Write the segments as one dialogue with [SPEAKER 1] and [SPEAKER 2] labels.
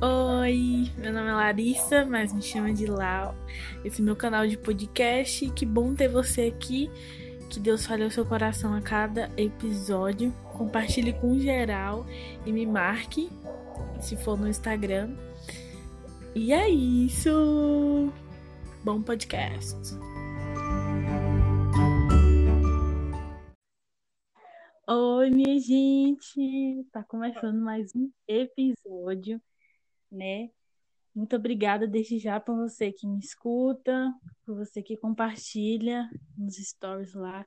[SPEAKER 1] Oi, meu nome é Larissa, mas me chama de Lau. Esse é meu canal de podcast. Que bom ter você aqui. Que Deus fale ao seu coração a cada episódio. Compartilhe com geral e me marque se for no Instagram. E é isso. Bom podcast. Oi, minha gente! Tá começando mais um episódio, né? Muito obrigada desde já por você que me escuta, por você que compartilha nos stories lá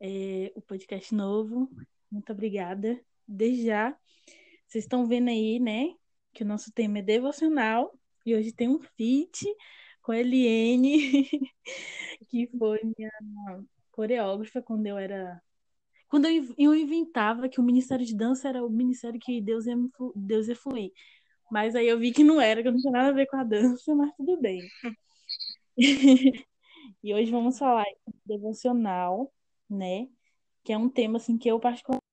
[SPEAKER 1] é, o podcast novo. Muito obrigada. Desde já, vocês estão vendo aí, né? Que o nosso tema é devocional e hoje tem um feat com a Eliene, que foi minha coreógrafa quando eu era quando eu, eu inventava que o Ministério de Dança era o ministério que Deus ia, Deus ia fluir. Mas aí eu vi que não era, que não tinha nada a ver com a dança, mas tudo bem. e hoje vamos falar de devocional, né? Que é um tema assim que eu particularmente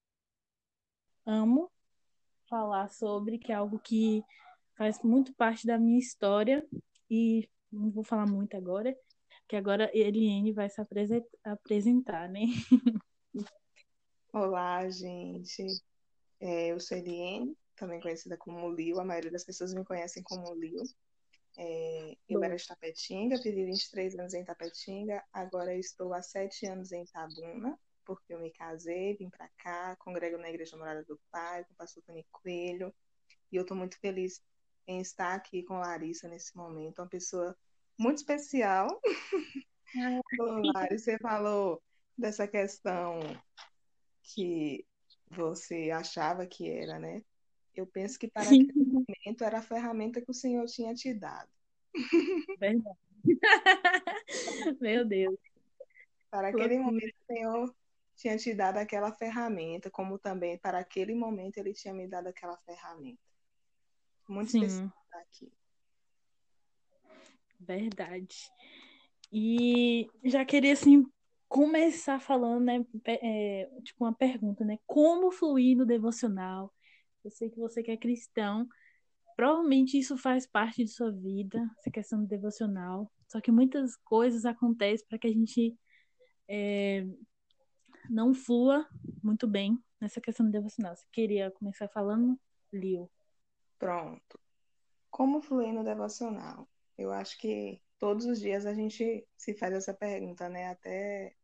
[SPEAKER 1] amo falar sobre, que é algo que faz muito parte da minha história e não vou falar muito agora, que agora Eliane vai se apresentar, né?
[SPEAKER 2] Olá, gente. É, eu sou Eliane, também conhecida como Lio. A maioria das pessoas me conhecem como Lio. É, eu era de Tapetinga, vivi 23 anos em Tapetinga, agora estou há sete anos em Tabuna, porque eu me casei, vim para cá, congrego na Igreja Morada do Pai, com o pastor Tony Coelho, e eu estou muito feliz em estar aqui com Larissa nesse momento, uma pessoa muito especial. Larissa, você falou dessa questão que você achava que era, né? Eu penso que para aquele momento era a ferramenta que o Senhor tinha te dado.
[SPEAKER 1] Verdade. Meu Deus.
[SPEAKER 2] Para aquele momento o Senhor tinha te dado aquela ferramenta, como também para aquele momento ele tinha me dado aquela ferramenta. Muito Sim. especial aqui.
[SPEAKER 1] Verdade. E já queria assim começar falando, né, é, tipo uma pergunta, né, como fluir no devocional? Eu sei que você que é cristão, provavelmente isso faz parte de sua vida, essa questão do devocional. Só que muitas coisas acontecem para que a gente é, não flua muito bem nessa questão do devocional. Você queria começar falando, Lio?
[SPEAKER 2] Pronto. Como fluir no devocional? Eu acho que todos os dias a gente se faz essa pergunta, né? Até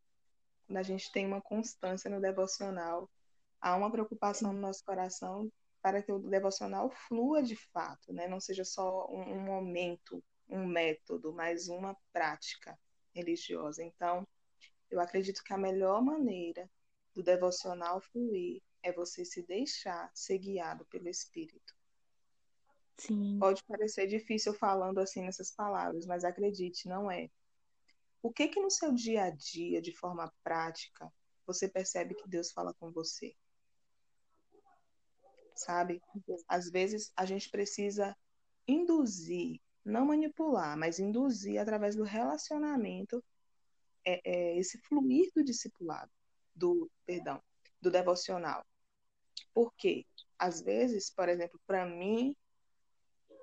[SPEAKER 2] quando a gente tem uma constância no devocional, há uma preocupação no nosso coração para que o devocional flua de fato, né? Não seja só um, um momento, um método, mas uma prática religiosa. Então, eu acredito que a melhor maneira do devocional fluir é você se deixar ser guiado pelo Espírito.
[SPEAKER 1] Sim.
[SPEAKER 2] Pode parecer difícil falando assim nessas palavras, mas acredite, não é. O que que no seu dia a dia, de forma prática, você percebe que Deus fala com você? Sabe? Às vezes a gente precisa induzir, não manipular, mas induzir através do relacionamento é, é, esse fluir do discipulado, do perdão, do devocional. Por quê? Às vezes, por exemplo, para mim,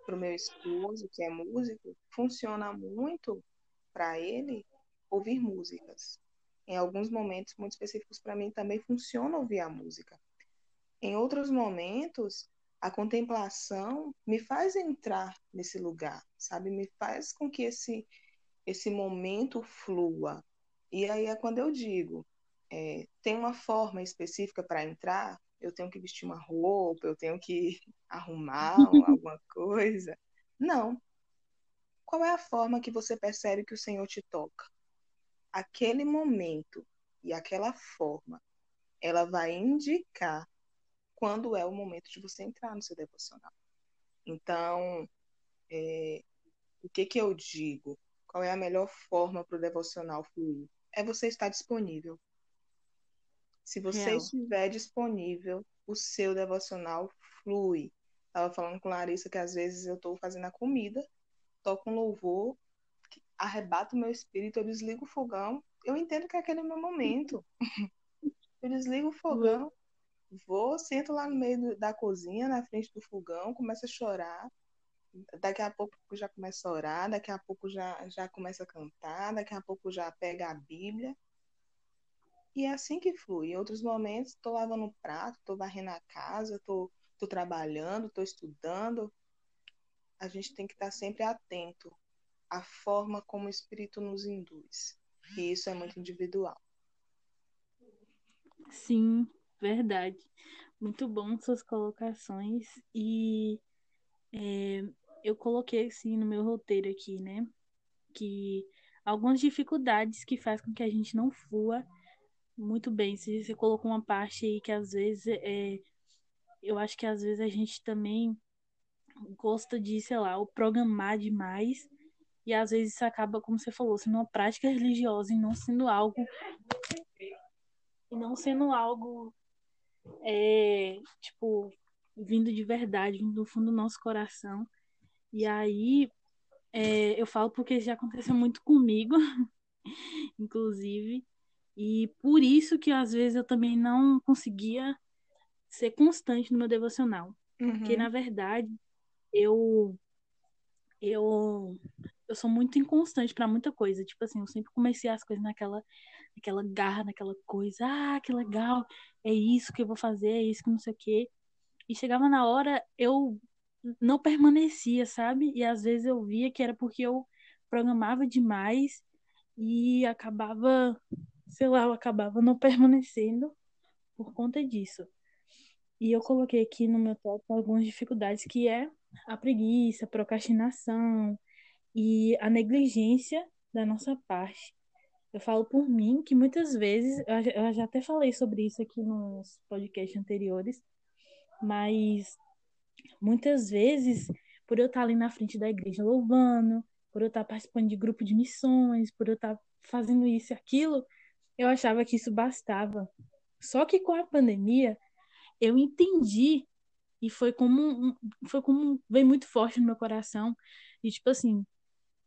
[SPEAKER 2] para o meu esposo, que é músico, funciona muito para ele ouvir músicas. Em alguns momentos muito específicos para mim também funciona ouvir a música. Em outros momentos, a contemplação me faz entrar nesse lugar, sabe? Me faz com que esse esse momento flua. E aí é quando eu digo, é, tem uma forma específica para entrar, eu tenho que vestir uma roupa, eu tenho que arrumar alguma coisa. Não. Qual é a forma que você percebe que o Senhor te toca? Aquele momento e aquela forma, ela vai indicar quando é o momento de você entrar no seu devocional. Então, é, o que, que eu digo? Qual é a melhor forma para o devocional fluir? É você estar disponível. Se você Real. estiver disponível, o seu devocional flui. Estava falando com Larissa que às vezes eu estou fazendo a comida, toco um louvor, arrebata o meu espírito, eu desligo o fogão. Eu entendo que aquele é o meu momento. eu desligo o fogão vou, sento lá no meio da cozinha, na frente do fogão, começo a chorar. Daqui a pouco já começa a orar, daqui a pouco já, já começa a cantar, daqui a pouco já pega a Bíblia. E é assim que flui. Em outros momentos, estou lavando o prato, estou varrendo a casa, estou trabalhando, estou estudando. A gente tem que estar sempre atento à forma como o Espírito nos induz. E isso é muito individual.
[SPEAKER 1] Sim, verdade. Muito bom suas colocações. E é, eu coloquei assim no meu roteiro aqui, né? Que algumas dificuldades que faz com que a gente não flua muito bem. Se você colocou uma parte aí que às vezes é, eu acho que às vezes a gente também gosta de, sei lá, o programar demais e às vezes isso acaba, como você falou, sendo uma prática religiosa e não sendo algo e não sendo algo é, tipo vindo de verdade, vindo do fundo do nosso coração. E aí é, eu falo porque já aconteceu muito comigo, inclusive, e por isso que às vezes eu também não conseguia ser constante no meu devocional. Uhum. Porque, na verdade, eu eu eu sou muito inconstante para muita coisa. Tipo assim, eu sempre comecei as coisas naquela naquela garra, naquela coisa, ah, que legal, é isso que eu vou fazer, é isso que não sei o quê. E chegava na hora, eu não permanecia, sabe? E às vezes eu via que era porque eu programava demais e acabava, sei lá, eu acabava não permanecendo por conta disso. E eu coloquei aqui no meu top algumas dificuldades que é a preguiça, a procrastinação e a negligência da nossa parte. Eu falo por mim que muitas vezes, eu já até falei sobre isso aqui nos podcasts anteriores, mas muitas vezes, por eu estar ali na frente da igreja louvando, por eu estar participando de grupo de missões, por eu estar fazendo isso e aquilo, eu achava que isso bastava. Só que com a pandemia, eu entendi e foi como foi como veio muito forte no meu coração e tipo assim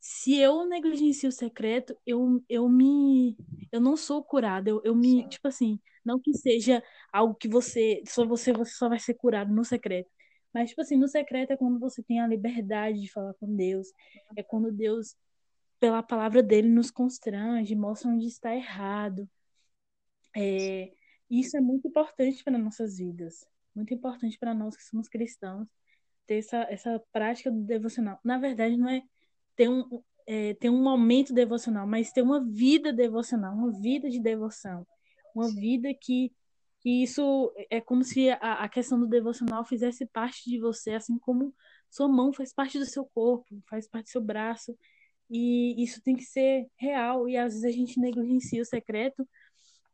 [SPEAKER 1] se eu negligencio o secreto eu, eu me eu não sou curada eu, eu me Sim. tipo assim não que seja algo que você só você você só vai ser curado no secreto mas tipo assim no secreto é quando você tem a liberdade de falar com Deus é quando Deus pela palavra dele nos constrange mostra onde está errado é, isso é muito importante para nossas vidas, muito importante para nós que somos cristãos, ter essa, essa prática do devocional. Na verdade, não é ter um, é, ter um momento devocional, mas ter uma vida devocional, uma vida de devoção, uma vida que, que isso é como se a, a questão do devocional fizesse parte de você, assim como sua mão faz parte do seu corpo, faz parte do seu braço, e isso tem que ser real, e às vezes a gente negligencia o secreto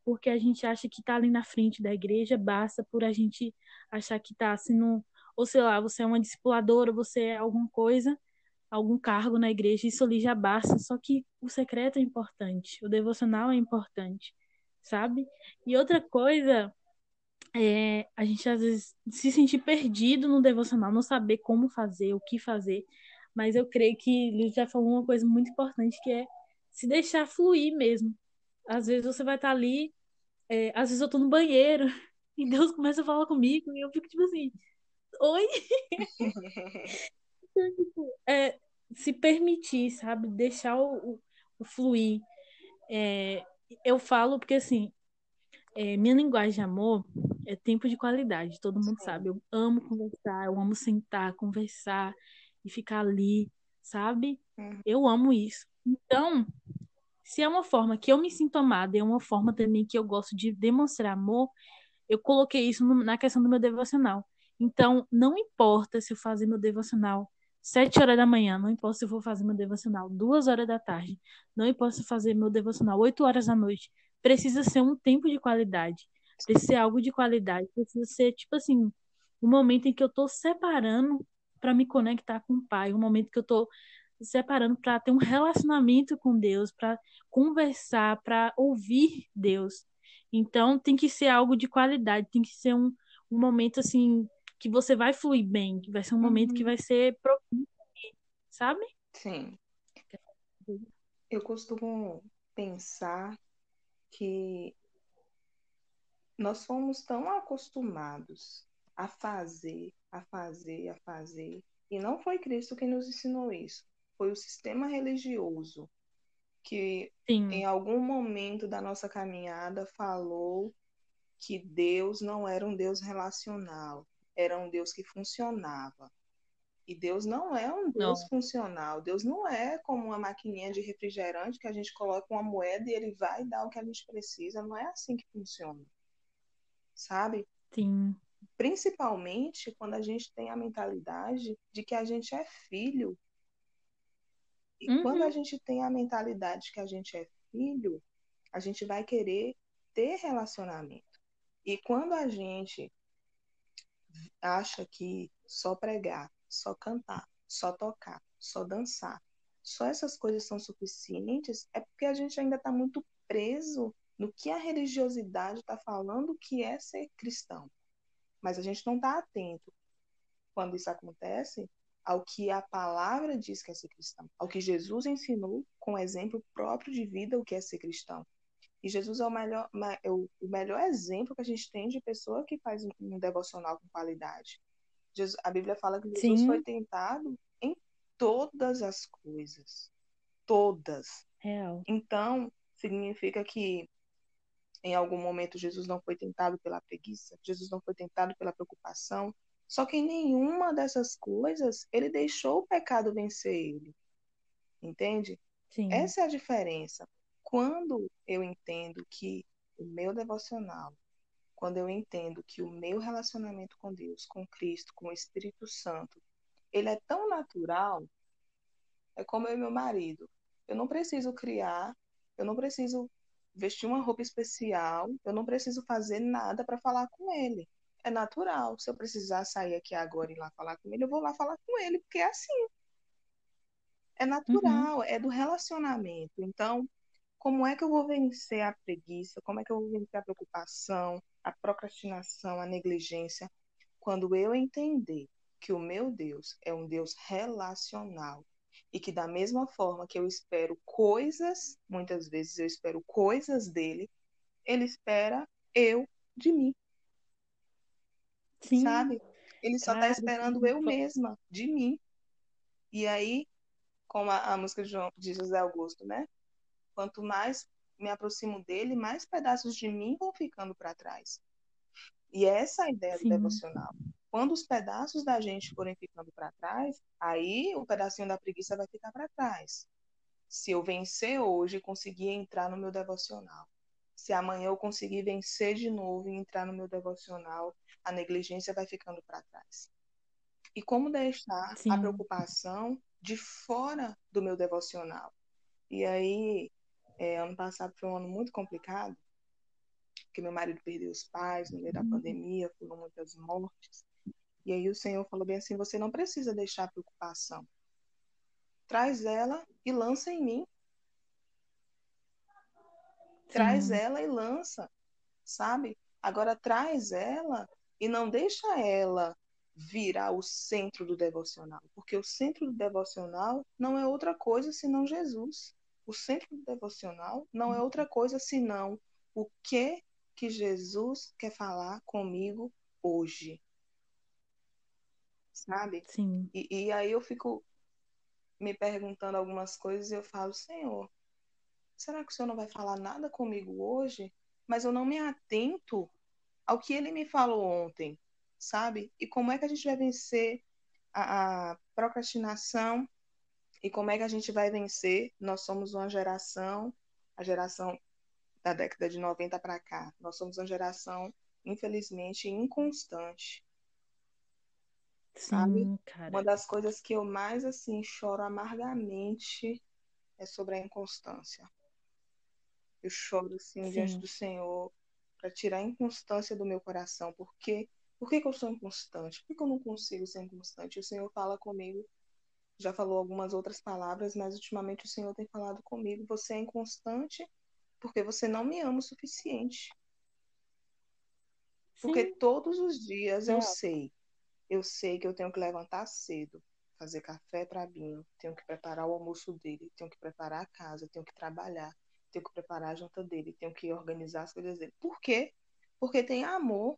[SPEAKER 1] porque a gente acha que tá ali na frente da igreja, basta por a gente achar que tá assim no, ou sei lá, você é uma discipuladora, você é alguma coisa, algum cargo na igreja, isso ali já basta, só que o secreto é importante, o devocional é importante, sabe? E outra coisa é a gente às vezes se sentir perdido no devocional, não saber como fazer, o que fazer, mas eu creio que Liz já falou uma coisa muito importante que é se deixar fluir mesmo. Às vezes você vai estar ali é, às vezes eu tô no banheiro e Deus começa a falar comigo e eu fico tipo assim, oi? tipo, é, se permitir, sabe? Deixar o, o, fluir. É, eu falo porque assim, é, minha linguagem de amor é tempo de qualidade, todo mundo sabe. Eu amo conversar, eu amo sentar, conversar e ficar ali, sabe? Uhum. Eu amo isso. Então, se é uma forma que eu me sinto amada, é uma forma também que eu gosto de demonstrar amor, eu coloquei isso na questão do meu devocional. Então, não importa se eu fazer meu devocional sete horas da manhã, não importa se eu vou fazer meu devocional duas horas da tarde, não importa se eu fazer meu devocional oito horas da noite, precisa ser um tempo de qualidade, precisa ser algo de qualidade, precisa ser, tipo assim, um momento em que eu estou separando para me conectar com o Pai, um momento que eu estou separando para ter um relacionamento com Deus, para conversar, para ouvir Deus. Então tem que ser algo de qualidade, tem que ser um, um momento assim que você vai fluir bem, que vai ser um uhum. momento que uhum. vai ser propício, sabe?
[SPEAKER 2] Sim. Eu costumo pensar que nós fomos tão acostumados a fazer, a fazer, a fazer, e não foi Cristo quem nos ensinou isso, foi o sistema religioso que
[SPEAKER 1] Sim.
[SPEAKER 2] em algum momento da nossa caminhada falou que Deus não era um Deus relacional, era um Deus que funcionava. E Deus não é um Deus
[SPEAKER 1] Não.
[SPEAKER 2] funcional. Deus não é como uma maquininha de refrigerante que a gente coloca uma moeda e ele vai dar o que a gente precisa. Não é assim que funciona. Sabe?
[SPEAKER 1] Sim.
[SPEAKER 2] Principalmente quando a gente tem a mentalidade de que a gente é filho. E
[SPEAKER 1] Uhum.
[SPEAKER 2] quando a gente tem a mentalidade que a gente é filho, a gente vai querer ter relacionamento. E quando a gente acha que só pregar, só cantar, só tocar, só dançar, só essas coisas são suficientes, é porque a gente ainda está muito preso no que a religiosidade está falando que é ser cristão. Mas a gente não está atento, quando isso acontece, ao que a palavra diz que é ser cristão, ao que Jesus ensinou com exemplo próprio de vida o que é ser cristão. E Jesus é o melhor, é o melhor exemplo que a gente tem de pessoa que faz um devocional com qualidade. Jesus, a Bíblia fala que Jesus
[SPEAKER 1] Sim.
[SPEAKER 2] foi tentado em todas as coisas. Todas.
[SPEAKER 1] Real.
[SPEAKER 2] Então, significa que em algum momento Jesus não foi tentado pela preguiça, Jesus não foi tentado pela preocupação, só que em nenhuma dessas coisas ele deixou o pecado vencer ele. Entende?
[SPEAKER 1] Sim.
[SPEAKER 2] Essa é a diferença. Quando eu entendo que o meu devocional, quando eu entendo que o meu relacionamento com Deus, com Cristo, com o Espírito Santo, ele é tão natural, é como eu e meu marido. Eu não preciso criar, eu não preciso vestir uma roupa especial, eu não preciso fazer nada para falar com ele. É natural. Se eu precisar sair aqui agora e ir lá falar com ele, eu vou lá falar com ele, porque é assim. É natural, uhum. é do relacionamento. Então, como é que eu vou vencer a preguiça? Como é que eu vou vencer a preocupação, a procrastinação, a negligência? Quando eu entender que o meu Deus é um Deus relacional e que da mesma forma que eu espero coisas, muitas vezes eu espero coisas dele, ele espera eu de mim.
[SPEAKER 1] Sim.
[SPEAKER 2] Sabe? Ele só está esperando eu mesma de mim. E aí, como a, a música de, João, de José Augusto, né? Quanto mais me aproximo dele, mais pedaços de mim vão ficando para trás. E essa é a ideia
[SPEAKER 1] Sim.
[SPEAKER 2] do devocional. Quando os pedaços da gente forem ficando para trás, aí o pedacinho da preguiça vai ficar para trás. Se eu vencer hoje e conseguir entrar no meu devocional, se amanhã eu conseguir vencer de novo e entrar no meu devocional, a negligência vai ficando para trás. E como deixar
[SPEAKER 1] Sim.
[SPEAKER 2] a preocupação de fora do meu devocional? E aí, é, ano passado foi um ano muito complicado, porque meu marido perdeu os pais no meio da pandemia, foram muitas mortes. E aí o Senhor falou bem assim: você não precisa deixar a preocupação. Traz ela e lança em mim. Traz
[SPEAKER 1] Sim.
[SPEAKER 2] ela e lança, sabe? Agora traz ela e não deixa ela virar o centro do devocional, porque o centro do devocional não é outra coisa senão Jesus. O centro devocional não é outra coisa senão o que que Jesus quer falar comigo hoje. Sabe?
[SPEAKER 1] Sim.
[SPEAKER 2] E, e aí eu fico me perguntando algumas coisas e eu falo, Senhor, será que o Senhor não vai falar nada comigo hoje? Mas eu não me atento ao que ele me falou ontem, sabe? E como é que a gente vai vencer a, a procrastinação e como é que a gente vai vencer? Nós somos uma geração, a geração da década de 90 para cá, nós somos uma geração, infelizmente, inconstante. Sabe?
[SPEAKER 1] Sim, cara.
[SPEAKER 2] Uma das coisas que eu mais assim choro amargamente é sobre a inconstância. Eu choro assim
[SPEAKER 1] Sim.
[SPEAKER 2] diante do Senhor para tirar a inconstância do meu coração. Por quê? Por que, que eu sou inconstante? Por que, que eu não consigo ser inconstante? O Senhor fala comigo, já falou algumas outras palavras, mas ultimamente o Senhor tem falado comigo. Você é inconstante porque você não me ama o suficiente. Porque
[SPEAKER 1] Sim.
[SPEAKER 2] todos os dias eu
[SPEAKER 1] É.
[SPEAKER 2] sei, eu sei que eu tenho que levantar cedo, fazer café para Binho, tenho que preparar o almoço dele, tenho que preparar a casa, tenho que trabalhar, tenho que preparar a janta dele, tenho que organizar as coisas dele. Por quê? porque tem amor,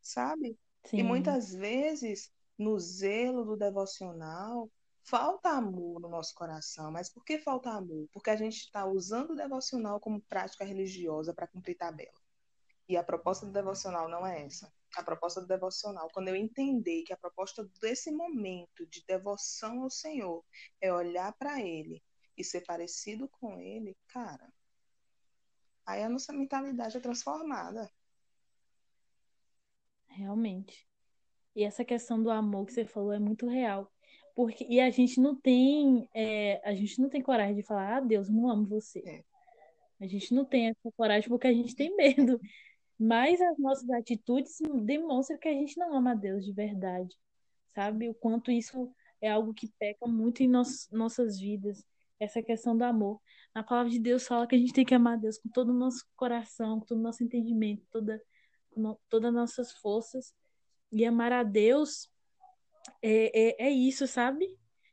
[SPEAKER 2] sabe?
[SPEAKER 1] Sim.
[SPEAKER 2] E muitas vezes, no zelo do devocional, falta amor no nosso coração. Mas por que falta amor? Porque a gente está usando o devocional como prática religiosa para cumprir tabela. E a proposta do devocional não é essa. A proposta do devocional, quando eu entender que a proposta desse momento de devoção ao Senhor é olhar para Ele e ser parecido com Ele, cara, aí a nossa mentalidade é transformada.
[SPEAKER 1] Realmente. E essa questão do amor que você falou é muito real. Porque, e a gente não tem é, a gente não tem coragem de falar, ah, Deus, não amo você.
[SPEAKER 2] É.
[SPEAKER 1] A gente não tem essa coragem porque a gente tem medo. Mas as nossas atitudes demonstram que a gente não ama a Deus de verdade. Sabe? O quanto isso é algo que peca muito em nos, nossas vidas. Essa questão do amor. Na palavra de Deus fala que a gente tem que amar a Deus com todo o nosso coração, com todo o nosso entendimento, toda, todas as nossas forças. E amar a Deus é, é, é isso, sabe?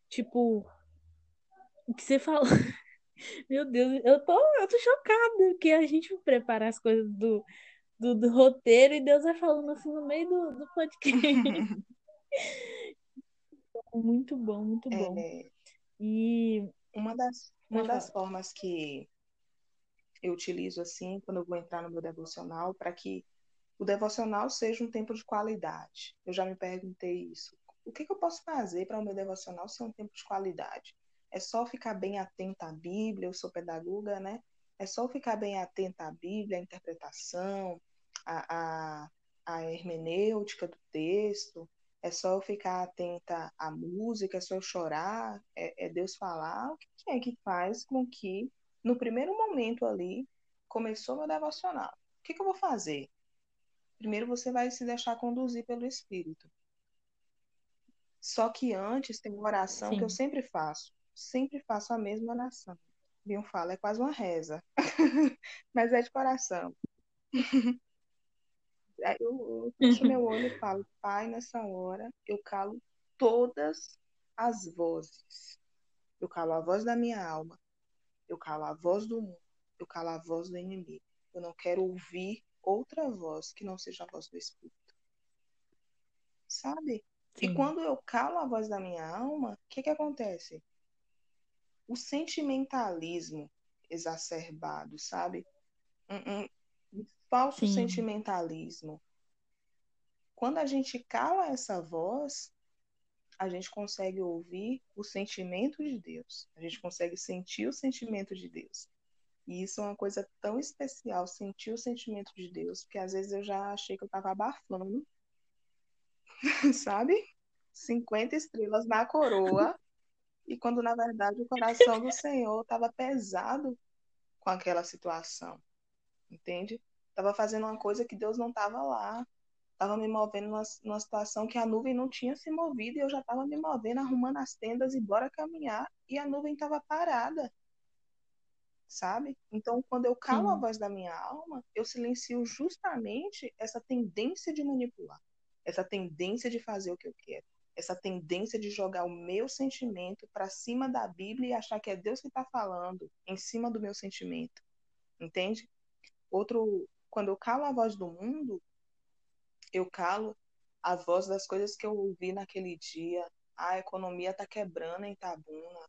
[SPEAKER 1] Tipo, o que você falou. Meu Deus, eu tô, eu tô chocada que a gente prepara as coisas do, do, do roteiro e Deus vai falando assim no meio do, do podcast. muito bom, muito bom.
[SPEAKER 2] É,
[SPEAKER 1] E
[SPEAKER 2] uma das, uma das formas que eu utilizo assim, quando eu vou entrar no meu devocional, para que o devocional seja um tempo de qualidade. Eu já me perguntei isso. O que, que eu posso fazer para o meu devocional ser um tempo de qualidade? É só ficar bem atenta à Bíblia, eu sou pedagoga, né? É só ficar bem atenta à Bíblia, à interpretação, à, à, à hermenêutica do texto. É só eu ficar atenta à música, é só eu chorar, é, é Deus falar. O que é que faz com que, no primeiro momento ali, começou meu devocional? O que, que eu vou fazer? Primeiro você vai se deixar conduzir pelo Espírito. Só que antes tem uma oração que eu
[SPEAKER 1] Sim.
[SPEAKER 2] sempre faço. Sempre faço a mesma oração. Bion fala, é quase uma reza. Mas é de coração. Aí eu, eu fecho meu olho e falo, Pai, nessa hora eu calo todas as vozes. Eu calo a voz da minha alma. Eu calo a voz do mundo. Eu calo a voz do inimigo. Eu não quero ouvir outra voz que não seja a voz do Espírito. Sabe? E
[SPEAKER 1] Sim.
[SPEAKER 2] quando eu calo a voz da minha alma, o que, que acontece? O sentimentalismo exacerbado, sabe? Um, um- um falso
[SPEAKER 1] Sim.
[SPEAKER 2] sentimentalismo. Quando a gente cala essa voz, a gente consegue ouvir o sentimento de Deus. A gente consegue sentir o sentimento de Deus. E isso é uma coisa tão especial, sentir o sentimento de Deus, porque às vezes eu já achei que eu estava abafando, sabe? 50 estrelas na coroa, e quando na verdade o coração do Senhor estava pesado com aquela situação, entende? Estava fazendo uma coisa que Deus não estava lá, estava me movendo numa, numa situação que a nuvem não tinha se movido e eu já estava me movendo, arrumando as tendas e bora caminhar, e a nuvem estava parada, sabe? Então, quando eu calo a
[SPEAKER 1] Sim.
[SPEAKER 2] voz da minha alma, eu silencio justamente essa tendência de manipular, essa tendência de fazer o que eu quero, essa tendência de jogar o meu sentimento para cima da Bíblia e achar que é Deus que está falando em cima do meu sentimento, entende? Outro, quando eu calo a voz do mundo, eu calo a voz das coisas que eu ouvi naquele dia. Ah, a economia tá quebrando em Itabuna.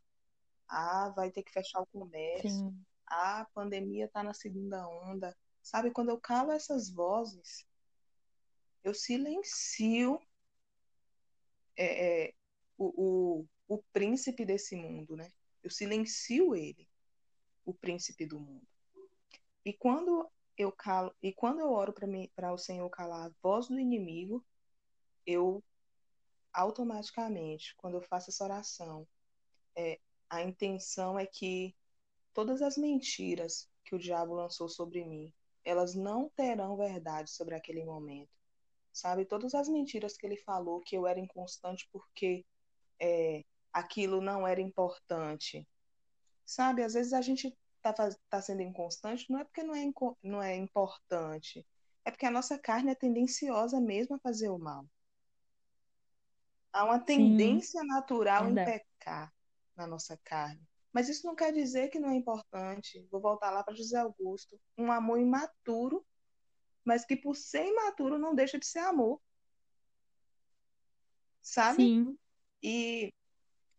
[SPEAKER 2] Ah, vai ter que fechar o comércio.
[SPEAKER 1] Sim.
[SPEAKER 2] Ah, a pandemia tá na segunda onda. Sabe, quando eu calo essas vozes, eu silencio é, é, o, o, o príncipe desse mundo, né? Eu silencio ele, o príncipe do mundo. E quando eu calo, e quando eu oro para o Senhor calar a voz do inimigo, eu automaticamente, quando eu faço essa oração, é, a intenção é que todas as mentiras que o diabo lançou sobre mim, elas não terão verdade sobre aquele momento. Sabe? Todas as mentiras que ele falou que eu era inconstante porque é, aquilo não era importante. Sabe? Às vezes a gente tá, tá sendo inconstante não é porque não é, não é importante, é porque a nossa carne é tendenciosa mesmo a fazer o mal. Há uma tendência
[SPEAKER 1] Sim,
[SPEAKER 2] natural
[SPEAKER 1] verdade.
[SPEAKER 2] em pecar na nossa carne. Mas isso não quer dizer que não é importante. Vou voltar lá para José Augusto. Um amor imaturo, mas que por ser imaturo não deixa de ser amor. Sabe?
[SPEAKER 1] Sim.
[SPEAKER 2] E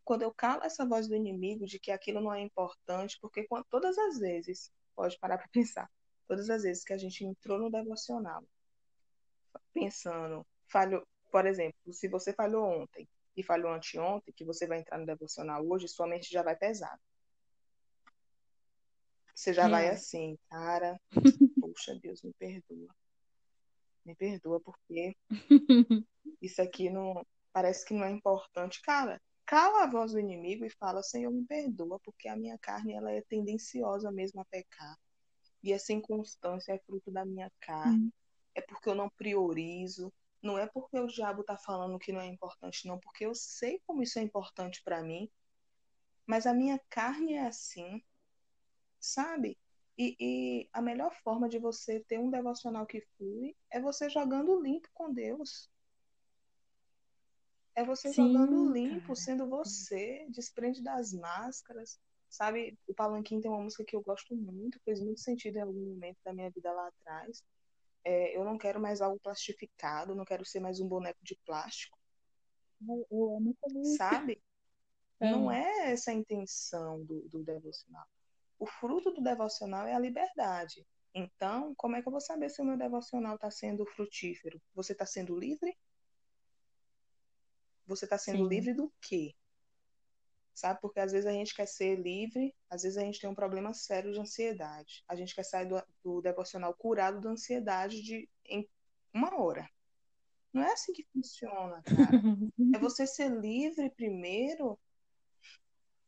[SPEAKER 2] quando eu calo essa voz do inimigo de que aquilo não é importante, porque quando, todas as vezes, pode parar para pensar, todas as vezes que a gente entrou no devocional, pensando, falhou, por exemplo, se você falhou ontem e falhou anteontem, que você vai entrar no devocional hoje, sua mente já vai pesada. Você já é. vai assim, cara, poxa, Deus me perdoa. Me perdoa porque isso aqui não parece que não é importante. Cara, cala a voz do inimigo e fala, Senhor, me perdoa, porque a minha carne ela é tendenciosa mesmo a pecar. E essa inconstância é fruto da minha carne. Hum. É porque eu não priorizo. Não é porque o diabo está falando que não é importante, não, porque eu sei como isso é importante para mim. Mas a minha carne é assim sabe? E, e, a melhor forma de você ter um devocional que flui é você jogando limpo com Deus. É você Sim, jogando limpo, cara. sendo você, desprende das máscaras. Sabe, o Palanquim tem uma música que eu gosto muito, fez muito sentido em algum momento da minha vida lá atrás. É, eu não quero mais algo plastificado, não quero ser mais um boneco de plástico.
[SPEAKER 1] Eu amo
[SPEAKER 2] Sabe? É. Não é essa a intenção do, do devocional o fruto do devocional é a liberdade. Então, como é que eu vou saber se o meu devocional está sendo frutífero? Você está sendo livre? Você está sendo Sim. livre do quê? Sabe? Porque às vezes a gente quer ser livre, às vezes a gente tem um problema sério de ansiedade. A gente quer sair do, do devocional curado da ansiedade de, em uma hora. Não é assim que funciona, cara. é você ser livre primeiro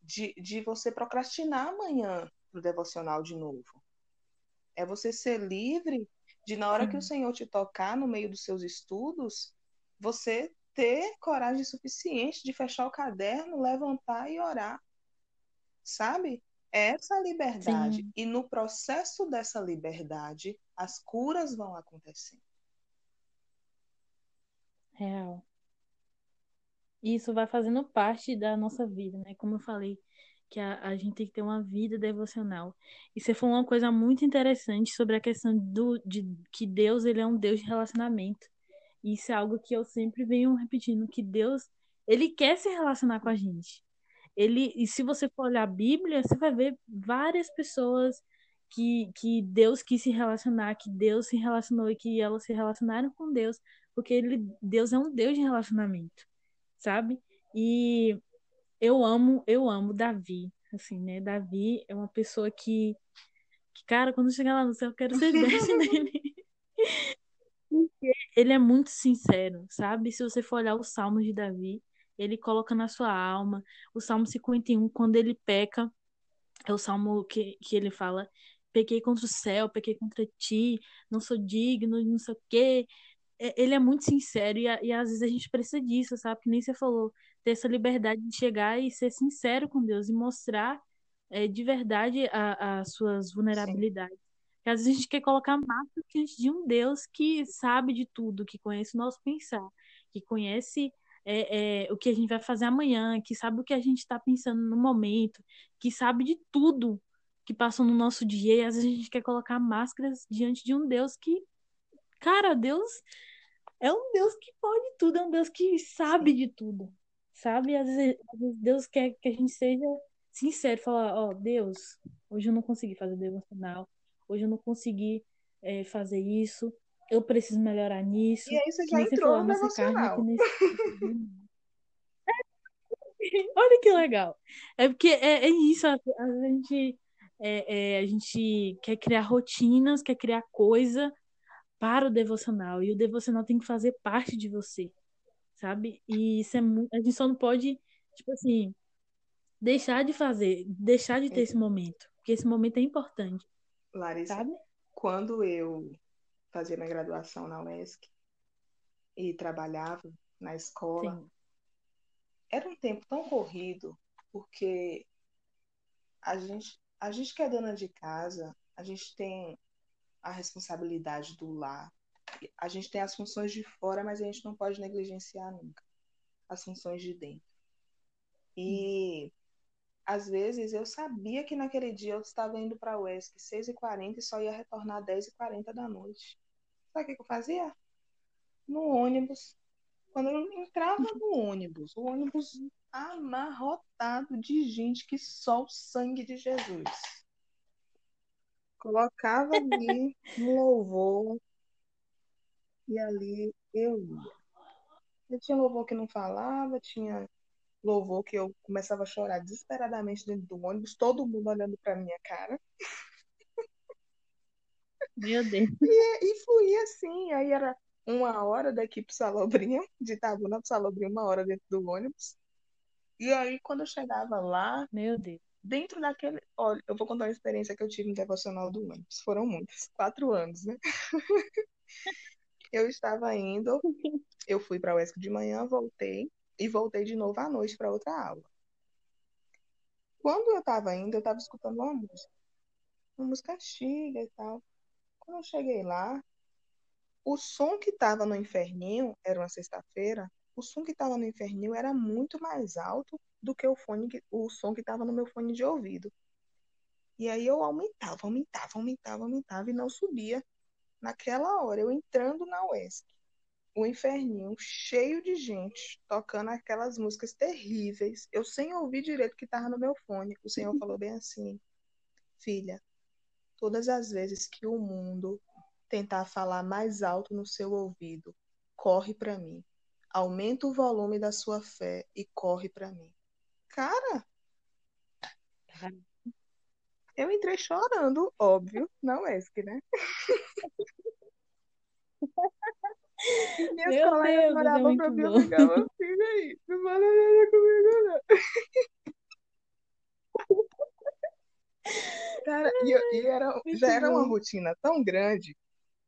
[SPEAKER 2] de, de você procrastinar amanhã para o devocional de novo. É você ser livre de, na hora que o Senhor te tocar no meio dos seus estudos, você ter coragem suficiente de fechar o caderno, levantar e orar. Sabe? É essa liberdade. Sim. E no processo dessa liberdade, as curas vão acontecer.
[SPEAKER 1] Real. Isso vai fazendo parte da nossa vida, né? Como eu falei, que a, a gente tem que ter uma vida devocional. E você falou uma coisa muito interessante sobre a questão do, de que Deus ele é um Deus de relacionamento. Isso é algo que eu sempre venho repetindo, que Deus, ele quer se relacionar com a gente. Ele, e se você for olhar a Bíblia, você vai ver várias pessoas que, que Deus quis se relacionar, que Deus se relacionou e que elas se relacionaram com Deus, porque ele, Deus é um Deus de relacionamento, sabe? E eu amo, eu amo Davi, assim, né? Davi é uma pessoa que, que cara, quando chegar lá no céu, eu quero ser desse dele. Porque ele é muito sincero, sabe? Se você for olhar os salmos de Davi, ele coloca na sua alma. O Salmo 51, quando ele peca, é o salmo que, que ele fala: pequei contra o céu, pequei contra ti, não sou digno, não sei o quê. É, ele é muito sincero e, e às vezes a gente precisa disso, sabe? Que nem você falou ter essa liberdade de chegar e ser sincero com Deus e mostrar é, de verdade as suas vulnerabilidades. Porque às vezes a gente quer colocar máscara diante de um Deus que sabe de tudo, que conhece o nosso pensar, que conhece é, é, o que a gente vai fazer amanhã, que sabe o que a gente está pensando no momento, que sabe de tudo que passou no nosso dia. E às vezes a gente quer colocar máscaras diante de um Deus que, cara, Deus é um Deus que pode tudo, é um Deus que sabe de tudo sabe? Às vezes, às vezes Deus quer que a gente seja sincero, falar, ó, oh, Deus, hoje eu não consegui fazer devocional, hoje eu não consegui é, fazer isso, eu preciso melhorar nisso.
[SPEAKER 2] E aí você já entrou no devocional. Nesse...
[SPEAKER 1] Olha que legal. É porque é, é isso, a, a gente é, é, a gente quer criar rotinas, quer criar coisa para o devocional. E o devocional tem que fazer parte de você sabe? E isso é muito. A gente só não pode, tipo assim, deixar de fazer, deixar de ter esse momento. Porque esse momento é importante.
[SPEAKER 2] Larissa, sabe? quando eu fazia minha graduação na UESC e trabalhava na escola, Sim. era um tempo tão corrido, porque a gente, a gente que é dona de casa, a gente tem a responsabilidade do lar, a gente tem as funções de fora, mas a gente não pode negligenciar nunca as funções de dentro. E hum. Às vezes eu sabia que naquele dia eu estava indo para a UESC 6h40 e só ia retornar 10h40 da noite. Sabe o que, eu fazia? No ônibus. Quando eu entrava no ônibus, o ônibus amarrotado de gente que só o sangue de Jesus. Colocava ali um louvor e ali eu ia. Eu tinha louvor que não falava, tinha louvor que eu começava a chorar desesperadamente dentro do ônibus, todo mundo olhando para minha cara.
[SPEAKER 1] Meu Deus.
[SPEAKER 2] E, e fluía assim. Aí era uma hora daqui pro Salobrinha, de Itabuna pro Salobrinha, uma hora dentro do ônibus. E aí, quando eu chegava lá,
[SPEAKER 1] Meu Deus.
[SPEAKER 2] dentro daquele. Olha, eu vou contar uma experiência que eu tive no devocional do ônibus. Foram muitas, quatro anos, né? eu estava indo, eu fui para o ESC de manhã, voltei, e voltei de novo à noite para outra aula. Quando eu estava indo, eu estava escutando uma música. Uma música antiga e tal. Quando eu cheguei lá, o som que estava no inferninho, era uma sexta-feira, o som que estava no inferninho era muito mais alto do que o fone, o som que estava no meu fone de ouvido. E aí eu aumentava, aumentava, aumentava, aumentava e não subia. Naquela hora, eu entrando na UESC, o inferninho cheio de gente, tocando aquelas músicas terríveis, eu sem ouvir direito o que estava no meu fone. O Senhor falou bem assim: Filha, todas as vezes que o mundo tentar falar mais alto no seu ouvido, corre para mim. Aumenta o volume da sua fé e corre para mim. Cara, eu entrei chorando, óbvio, não é que, né? E minhas
[SPEAKER 1] Meu
[SPEAKER 2] colegas
[SPEAKER 1] Deus, isso é
[SPEAKER 2] pra mim e
[SPEAKER 1] bom.
[SPEAKER 2] ficavam assim, aí, não fala nada comigo, não. Cara, e, eu- e era, já era uma
[SPEAKER 1] bom.
[SPEAKER 2] rotina tão grande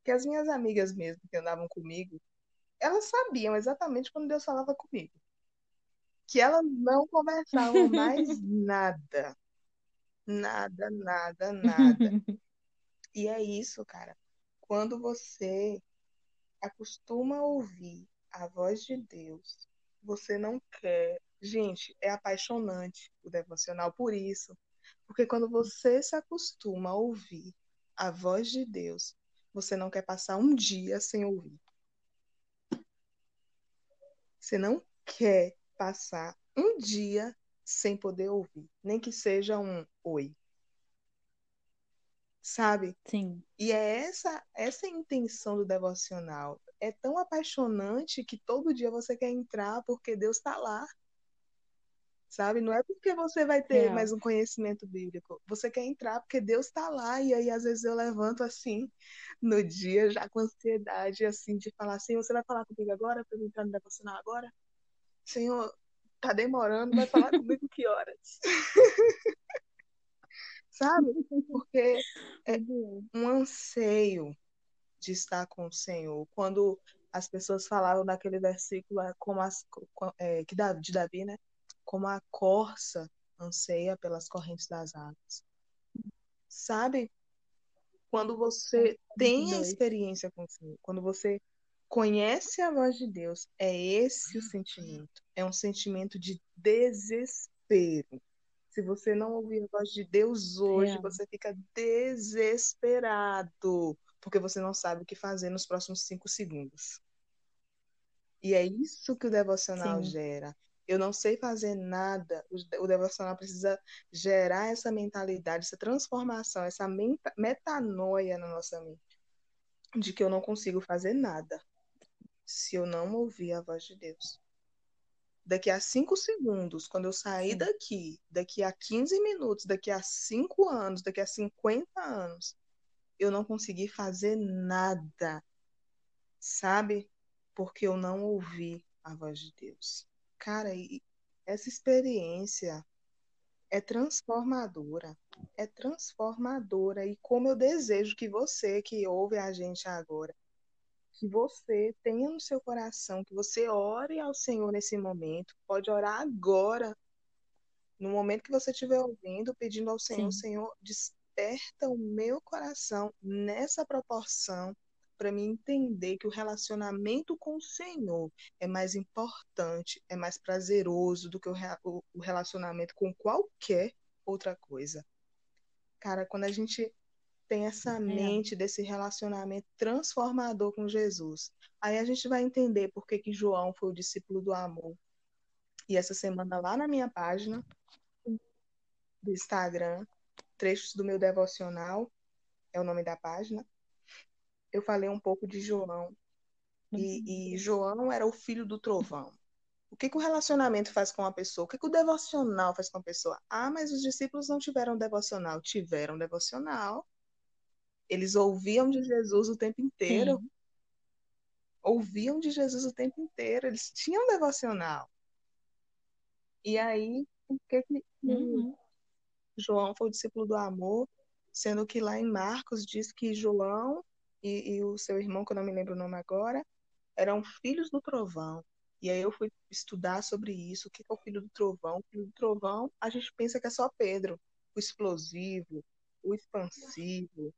[SPEAKER 2] que as minhas amigas mesmo que andavam comigo, elas sabiam exatamente quando Deus falava comigo. Que elas não conversavam mais nada. Nada, nada, nada. E é isso, cara. Quando você acostuma a ouvir a voz de Deus, você não quer. Gente, é apaixonante o devocional por isso. Porque quando você se acostuma a ouvir a voz de Deus, você não quer passar um dia sem ouvir. Você não quer passar um dia sem poder ouvir, nem que seja um oi. Sabe?
[SPEAKER 1] Sim,
[SPEAKER 2] E é essa essa intenção do devocional. É tão apaixonante que todo dia você quer entrar porque Deus está lá. Sabe? Não é porque você vai ter
[SPEAKER 1] real.
[SPEAKER 2] mais um conhecimento bíblico. Você quer entrar porque Deus está lá. E aí, às vezes, eu levanto assim, no dia, já com ansiedade, assim, de falar: Senhor, você vai falar comigo agora? Para eu entrar no devocional agora? Senhor, tá demorando, vai falar comigo que horas? Sabe? Porque é um anseio de estar com o Senhor. Quando as pessoas falavam daquele versículo é, como as, é, que de Davi, né? Como a corça anseia pelas correntes das águas. Sabe? Quando você tem a experiência com o Senhor, quando você conhece a voz de Deus, é esse o sentimento. É um sentimento de desespero. Se você não ouvir a voz de Deus hoje,
[SPEAKER 1] Real.
[SPEAKER 2] você fica desesperado, porque você não sabe o que fazer nos próximos cinco segundos. E é isso que o devocional
[SPEAKER 1] Sim.
[SPEAKER 2] gera. Eu não sei fazer nada. O, devocional precisa gerar essa mentalidade, essa transformação, essa menta, metanoia na nossa mente, de que eu não consigo fazer nada se eu não ouvir a voz de Deus daqui a cinco segundos, quando eu sair daqui, daqui a 15 minutos, daqui a cinco anos, daqui a 50 anos, eu não consegui fazer nada, sabe? Porque eu não ouvi a voz de Deus. Cara, essa experiência é transformadora. É transformadora. E como eu desejo que você que ouve a gente agora, que você tenha no seu coração, que você ore ao Senhor nesse momento, pode orar agora, no momento que você estiver ouvindo, pedindo ao Senhor,
[SPEAKER 1] Sim.
[SPEAKER 2] Senhor, desperta o meu coração nessa proporção para me entender que o relacionamento com o Senhor é mais importante, é mais prazeroso do que o, relacionamento com qualquer outra coisa. Cara, quando a gente tem essa mente desse relacionamento transformador com Jesus. Aí a gente vai entender por que, que João foi o discípulo do amor. E essa semana, lá na minha página do Instagram, trechos do meu devocional, é o nome da página, eu falei um pouco de João. E, e João era o filho do trovão. O que, que o relacionamento faz com a pessoa? O que, que o devocional faz com a pessoa? Ah, mas os discípulos não tiveram devocional. Tiveram devocional. Eles ouviam de Jesus o tempo inteiro. Sim. Ouviam de Jesus o tempo inteiro. Eles tinham devocional. E aí, por que, que uhum. João foi o discípulo do amor? Sendo que lá em Marcos diz que João e, e o seu irmão, que eu não me lembro o nome agora, eram filhos do trovão. E aí eu fui estudar sobre isso, o que é o filho do trovão. O filho do trovão, a gente pensa que é só Pedro, o explosivo, o expansivo,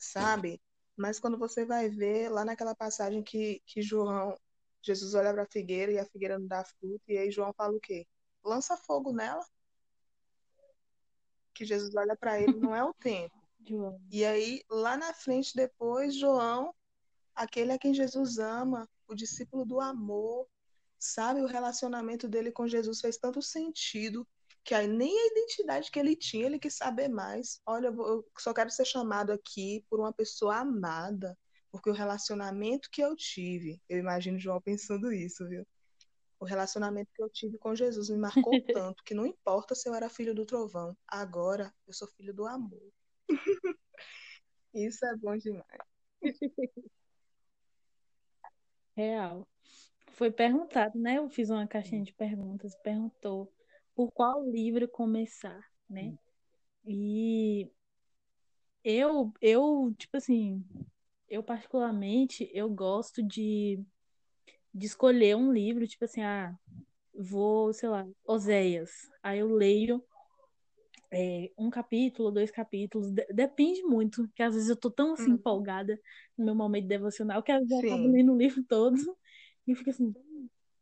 [SPEAKER 2] sabe? Mas quando você vai ver lá naquela passagem que, que João, Jesus olha para a figueira e a figueira não dá fruto, e aí João fala o quê? Lança fogo nela. Que Jesus olha para ele, não é o tempo. E aí, lá na frente, depois, João, aquele a quem Jesus ama, o discípulo do amor, sabe? O relacionamento dele com Jesus fez tanto sentido que aí nem a identidade que ele tinha ele quis saber mais. Olha, eu só quero ser chamado aqui por uma pessoa amada, porque o relacionamento que eu tive, eu imagino João pensando isso, viu? O relacionamento que eu tive com Jesus me marcou tanto que não importa se eu era filho do trovão, agora eu sou filho do amor. isso é bom demais.
[SPEAKER 1] Real foi perguntado, né? Eu fiz uma caixinha de perguntas, perguntou por qual livro começar, né? E eu, eu, tipo assim, eu particularmente, eu gosto de, de escolher um livro, tipo assim, ah, vou, sei lá, Oséias. Aí eu leio é, um capítulo, dois capítulos, de depende muito, que às vezes eu tô tão assim, hum. empolgada no meu momento devocional que às vezes eu acabo lendo o livro todo e fica assim,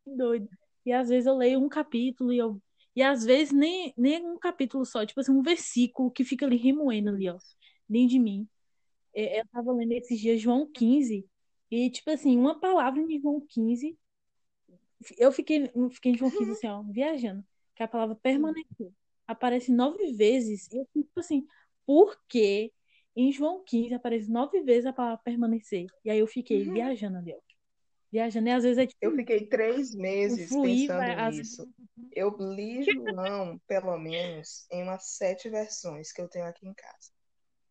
[SPEAKER 1] doido. E às vezes eu leio um capítulo e eu. E às vezes nem, nem um capítulo só, tipo assim, um versículo que fica ali remoendo ali, ó, dentro de mim. É, eu tava lendo esses dias João 15, e tipo assim, uma palavra em João 15, eu fiquei, fiquei em João 15 assim, ó, viajando, que é a palavra permanecer. Aparece nove vezes, e eu fico tipo assim, por que em João 15 aparece nove vezes a palavra permanecer? E aí eu fiquei uhum. viajando ali, ó viajando, e às vezes é tipo,
[SPEAKER 2] Eu fiquei três meses fluir, pensando nisso. Eu li João, pelo menos, em umas sete versões que eu tenho aqui em casa.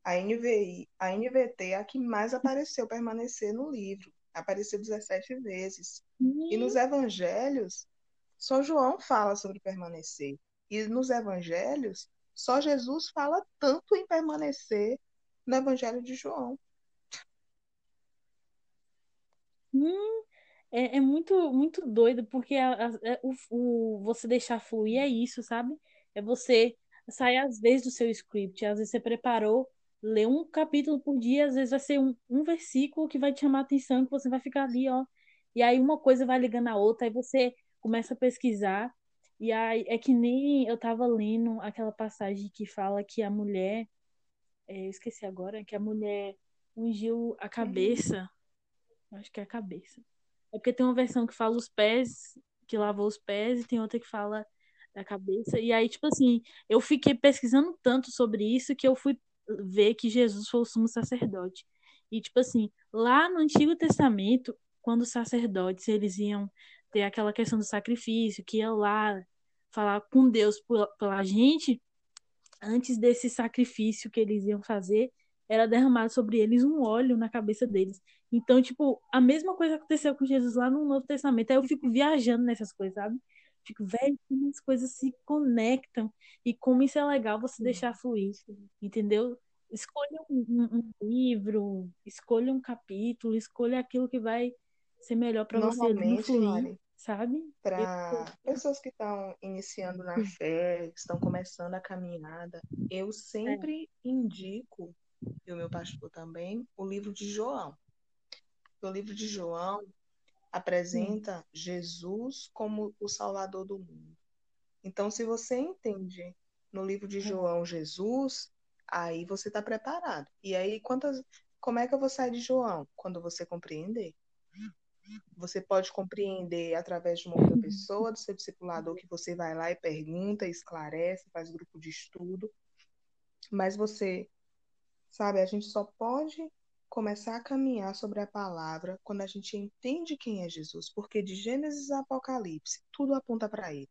[SPEAKER 2] A NVI, a NVT é a que mais apareceu permanecer no livro. Apareceu 17 vezes. E nos evangelhos, só João fala sobre permanecer. E nos evangelhos, só Jesus fala tanto em permanecer no evangelho de João.
[SPEAKER 1] Hum, é, é muito, muito doido, porque a, a, é, o, o, você deixar fluir é isso, sabe? É você sair às vezes do seu script, às vezes você preparou, lê um capítulo por dia, às vezes vai ser um, um versículo que vai te chamar a atenção, que você vai ficar ali, ó. E aí uma coisa vai ligando a outra, aí você começa a pesquisar, e aí é que nem eu tava lendo aquela passagem que fala que a mulher, é, eu esqueci agora, que a mulher ungiu a cabeça, acho que é a cabeça é porque tem uma versão que fala os pés, que lavou os pés, e tem outra que fala da cabeça. E aí, tipo assim, eu fiquei pesquisando tanto sobre isso que eu fui ver que Jesus foi o sumo sacerdote. E, tipo assim, lá no Antigo Testamento, quando os sacerdotes eles iam ter aquela questão do sacrifício, que iam lá falar com Deus pela gente, antes desse sacrifício que eles iam fazer, era derramado sobre eles um óleo na cabeça deles. Então, tipo, a mesma coisa aconteceu com Jesus lá no Novo Testamento. Aí eu fico viajando nessas coisas, sabe? Fico, velho, como as coisas se conectam e como isso é legal você deixar fluir, entendeu? Escolha um, um, livro, escolha um capítulo, escolha aquilo que vai ser melhor para você no fluir, Mari, sabe?
[SPEAKER 2] Para eu... pessoas que estão iniciando na fé, que estão começando a caminhada, eu sempre é. indico e o meu pastor também, o livro de João. O livro de João apresenta Jesus como o Salvador do mundo. Então, se você entende no livro de João Jesus, aí você está preparado. E aí, quantas, como é que eu vou sair de João? Quando você compreender. Você pode compreender através de uma outra pessoa, do seu discipulador, que você vai lá e pergunta, esclarece, faz grupo de estudo. Mas você, sabe, a gente só pode começar a caminhar sobre a palavra quando a gente entende quem é Jesus, porque de Gênesis a Apocalipse, tudo aponta para ele.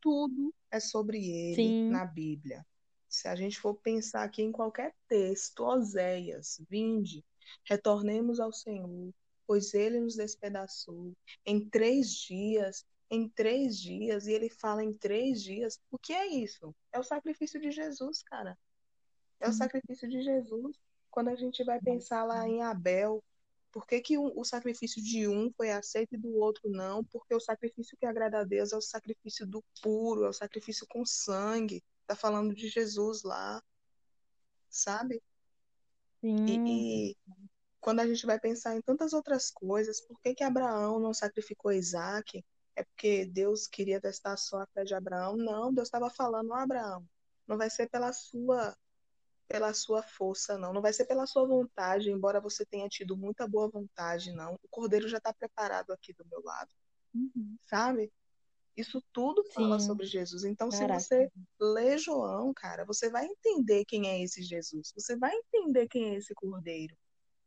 [SPEAKER 2] Tudo é sobre ele
[SPEAKER 1] Sim.
[SPEAKER 2] na Bíblia. Se a gente for pensar aqui em qualquer texto, Oséias, vinde, retornemos ao Senhor, pois ele nos despedaçou em três dias, em três dias, e ele fala em três dias. O que é isso? É o sacrifício de Jesus, cara. É o sacrifício de Jesus. Quando a gente vai pensar lá em Abel, por que, que o sacrifício de um foi aceito e do outro não? Porque o sacrifício que agrada a Deus é o sacrifício do puro, é o sacrifício com sangue. Tá falando de Jesus lá, sabe?
[SPEAKER 1] Sim.
[SPEAKER 2] E, e quando a gente vai pensar em tantas outras coisas, por que, que Abraão não sacrificou Isaac? É porque Deus queria testar só a fé de Abraão? Não, Deus estava falando, oh, Abraão, não vai ser pela sua pela sua força, não. Não vai ser pela sua vontade, embora você tenha tido muita boa vontade, não. O cordeiro já está preparado aqui do meu lado.
[SPEAKER 1] Uhum.
[SPEAKER 2] Sabe? Isso tudo fala
[SPEAKER 1] Sim.
[SPEAKER 2] sobre Jesus. Então,
[SPEAKER 1] Caraca.
[SPEAKER 2] se você lê João, cara, você vai entender quem é esse Jesus. Você vai entender quem é esse cordeiro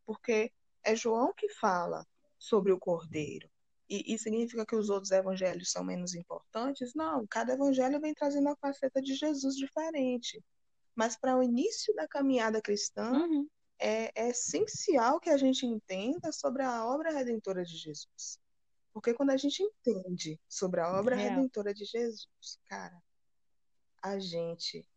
[SPEAKER 2] porque é João que fala sobre o cordeiro. E, e, significa que os outros evangelhos são menos importantes? Não, cada evangelho vem trazendo uma faceta de Jesus diferente. Mas para o início da caminhada cristã,
[SPEAKER 1] uhum.
[SPEAKER 2] é, é essencial que a gente entenda sobre a obra redentora de Jesus. Porque quando a gente entende sobre a obra
[SPEAKER 1] Real.
[SPEAKER 2] redentora de Jesus, cara, a gente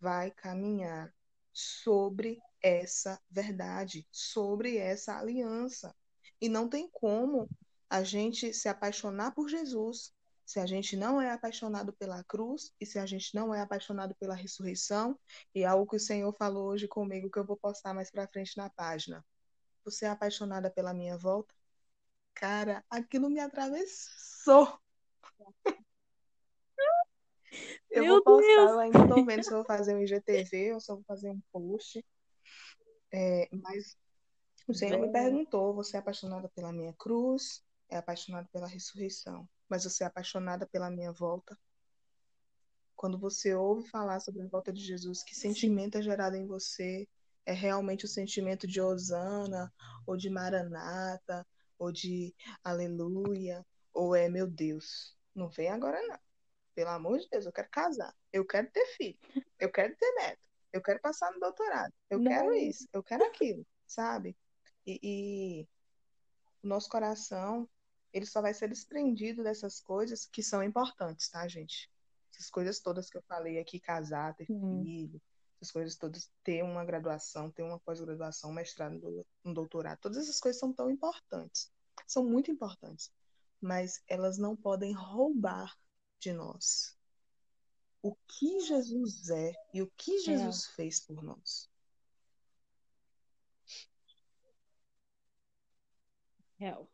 [SPEAKER 2] vai caminhar sobre essa verdade, sobre essa aliança. E não tem como a gente se apaixonar por Jesus se a gente não é apaixonado pela cruz e se a gente não é apaixonado pela ressurreição. E é algo que o Senhor falou hoje comigo que eu vou postar mais para frente na página. Você é apaixonada pela minha volta? Cara, aquilo me atravessou. Eu
[SPEAKER 1] Meu
[SPEAKER 2] vou postar,
[SPEAKER 1] Deus.
[SPEAKER 2] eu ainda estou vendo se eu vou fazer um IGTV ou se eu vou fazer um post. É, mas o Senhor me perguntou: você é apaixonada pela minha cruz? É apaixonada pela ressurreição? Mas você é apaixonada pela minha volta? Quando você ouve falar sobre a volta de Jesus, que sentimento é gerado em você? É realmente o sentimento de Osana, ou de Maranata, ou de Aleluia, ou é meu Deus? Não vem agora, não. Pelo amor de Deus, eu quero casar, eu quero ter filho, eu quero ter neto, eu quero passar no doutorado, eu não. quero isso, eu quero aquilo, sabe? E, e, o nosso coração, ele só vai ser desprendido dessas coisas que são importantes, tá, gente? Essas coisas todas que eu falei aqui, casar, ter
[SPEAKER 1] Uhum.
[SPEAKER 2] filho, essas coisas todas, ter uma graduação, ter uma pós-graduação, um mestrado, um doutorado, todas essas coisas são tão importantes, são muito importantes, mas elas não podem roubar de nós o que Jesus é e o que Jesus
[SPEAKER 1] Real.
[SPEAKER 2] fez por nós.
[SPEAKER 1] Real.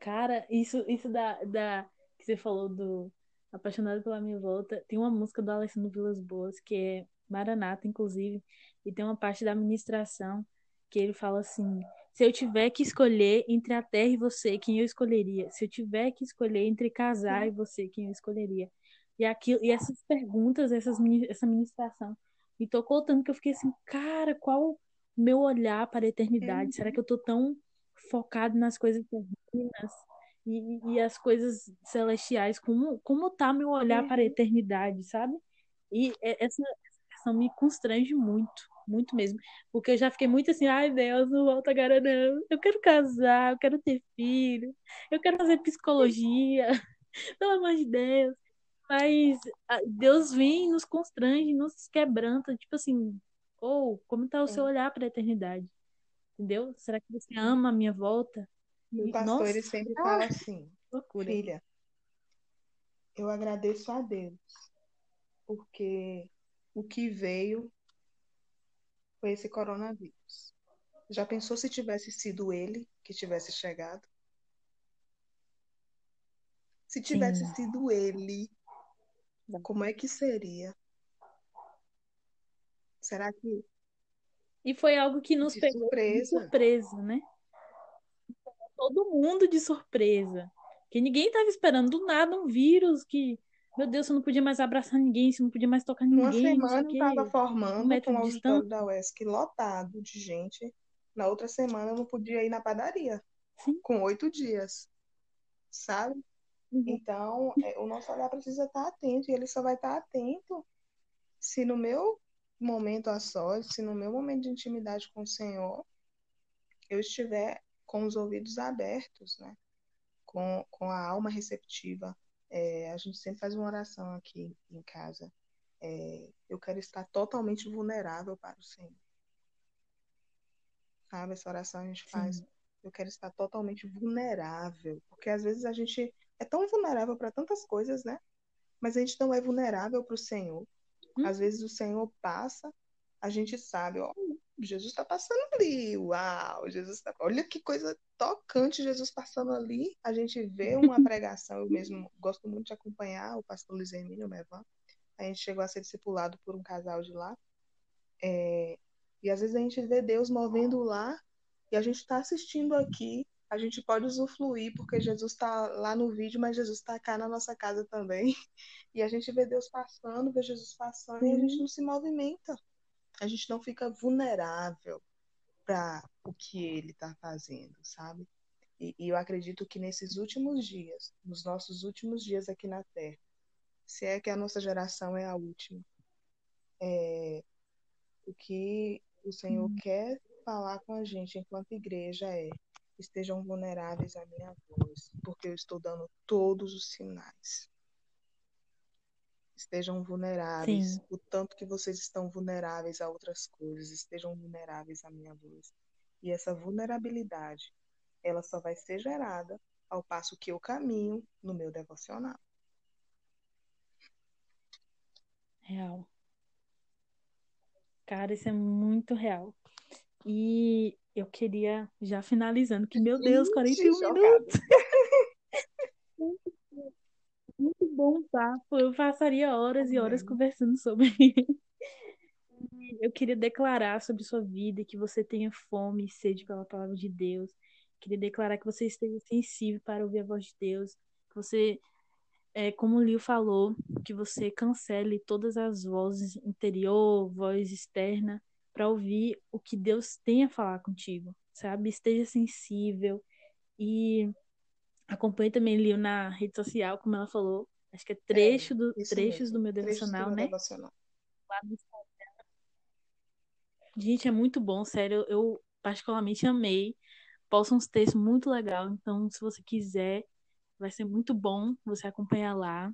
[SPEAKER 1] Cara, isso, isso da, da que você falou do Apaixonado pela Minha Volta, tem uma música do Alessandro Vilas Boas que é Maranata, inclusive, e tem uma parte da administração que ele fala assim: se eu tiver que escolher entre a terra e você, quem eu escolheria? Se eu tiver que escolher entre casar e você, quem eu escolheria? E, aquilo, e essas perguntas, essas, essa ministração, me tocou tanto que eu fiquei assim, cara, qual o meu olhar para a eternidade?
[SPEAKER 2] Uhum.
[SPEAKER 1] Será que eu tô tão focado nas coisas terrenas e, e as coisas celestiais? Como, como tá meu olhar
[SPEAKER 2] uhum.
[SPEAKER 1] para a eternidade, sabe? E essa, essa questão me constrange muito muito mesmo. Porque eu já fiquei muito assim, ai Deus, não volta agora não. Eu quero casar, eu quero ter filho, eu quero fazer psicologia, pelo amor de Deus. Mas Deus vem, nos constrange, nos quebranta, tipo assim, ou oh, como tá o seu olhar para a eternidade? Entendeu? Será que você ama a minha volta?
[SPEAKER 2] E o pastor, Nossa, ele sempre ah, fala assim,
[SPEAKER 1] loucura.
[SPEAKER 2] filha, eu agradeço a Deus, porque o que veio foi esse coronavírus. Já pensou se tivesse sido ele que tivesse chegado? Se tivesse
[SPEAKER 1] Sim.
[SPEAKER 2] sido ele, como é que seria? Será que.
[SPEAKER 1] E foi algo que nos
[SPEAKER 2] De
[SPEAKER 1] pegou de
[SPEAKER 2] surpresa.
[SPEAKER 1] surpresa, né? Todo mundo de surpresa. Que ninguém estava esperando do nada um vírus que, meu Deus, você não podia mais abraçar ninguém, você não podia mais tocar
[SPEAKER 2] Uma
[SPEAKER 1] ninguém, sei
[SPEAKER 2] semana estava.
[SPEAKER 1] Um
[SPEAKER 2] formando
[SPEAKER 1] metro
[SPEAKER 2] com o auditório da UESC lotado de gente. Na outra semana eu não podia ir na padaria.
[SPEAKER 1] Sim.
[SPEAKER 2] Com oito dias. Sabe?
[SPEAKER 1] Uhum.
[SPEAKER 2] Então, é, o nosso olhar precisa estar atento. E ele só vai estar atento se no meu momento a sós, se no meu momento de intimidade com o Senhor, eu estiver com os ouvidos abertos, né? Com, com a alma receptiva. É, a gente sempre faz uma oração aqui em casa. É, eu quero estar totalmente vulnerável para o Senhor. Sabe? Essa oração a gente faz.
[SPEAKER 1] Sim.
[SPEAKER 2] Eu quero estar totalmente vulnerável. Porque às vezes a gente é tão vulnerável para tantas coisas, né? Mas a gente não é vulnerável para o Senhor.
[SPEAKER 1] Hum.
[SPEAKER 2] Às vezes o Senhor passa, a gente sabe, ó, Jesus está passando ali, uau, Jesus tá... olha que coisa tocante Jesus passando ali. A gente vê uma pregação, eu mesmo gosto muito de acompanhar o pastor Luiz Hermínio Mevan. A gente chegou a ser discipulado por um casal de lá. É... E às vezes a gente vê Deus movendo lá e a gente está assistindo aqui. A gente pode usufruir, porque Jesus está lá no vídeo, mas Jesus está cá na nossa casa também. E a gente vê Deus passando, vê Jesus passando, e a gente não se movimenta. A gente não fica vulnerável para o que ele está fazendo, sabe? E, e eu acredito que nesses últimos dias, nos nossos últimos dias aqui na Terra, se é que a nossa geração é a última, é, o que o Senhor
[SPEAKER 1] Hum.
[SPEAKER 2] quer falar com a gente enquanto igreja é estejam vulneráveis à minha voz, porque eu estou dando todos os sinais. Estejam vulneráveis,
[SPEAKER 1] Sim.
[SPEAKER 2] o tanto que vocês estão vulneráveis a outras coisas, estejam vulneráveis à minha voz. E essa vulnerabilidade, ela só vai ser gerada ao passo que eu caminho no meu devocional.
[SPEAKER 1] Real. Cara, isso é muito real. E eu queria, já finalizando, que, meu Deus, 41
[SPEAKER 2] Chocada.
[SPEAKER 1] minutos. Muito bom papo. Eu passaria horas e horas conversando sobre isso. Eu queria declarar sobre sua vida que você tenha fome e sede pela palavra de Deus. Queria declarar que você esteja sensível para ouvir a voz de Deus. Que você, é, como o Lio falou, que você cancele todas as vozes interior, voz externa, para ouvir o que Deus tem a falar contigo, sabe? Esteja sensível e acompanhe também Lio na rede social, como ela falou. Acho que é trecho do, trechos
[SPEAKER 2] mesmo,
[SPEAKER 1] do meu
[SPEAKER 2] do
[SPEAKER 1] devocional,
[SPEAKER 2] meu
[SPEAKER 1] né?
[SPEAKER 2] devocional.
[SPEAKER 1] Gente, é muito bom, sério. Eu particularmente amei. Posta uns textos muito legal. Então, se você quiser, vai ser muito bom você acompanhar lá.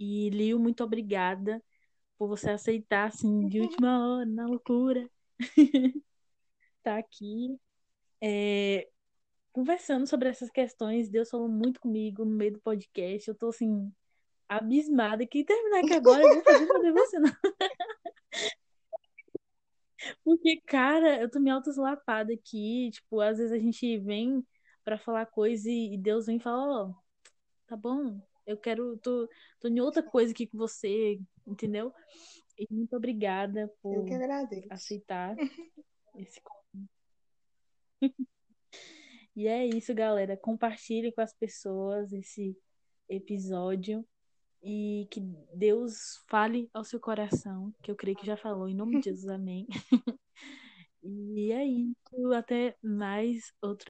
[SPEAKER 1] E Lio, muito obrigada por você aceitar, assim, de última hora, na loucura. tá aqui. é, conversando sobre essas questões. Deus falou muito comigo no meio do podcast. Eu tô, assim, abismada. Que terminar aqui agora, eu vou fazer meu devocional. Porque, cara, eu tô me autoslapada aqui. Tipo, às vezes a gente vem pra falar coisa e Deus vem e fala, ó, tá bom, eu quero, tô, tô em outra coisa aqui com você, entendeu? E muito obrigada por aceitar esse convite. E é isso, galera. Compartilhe com as pessoas esse episódio e que Deus fale ao seu coração, que eu creio que já falou, em nome de Jesus, amém. E é isso. Até mais outro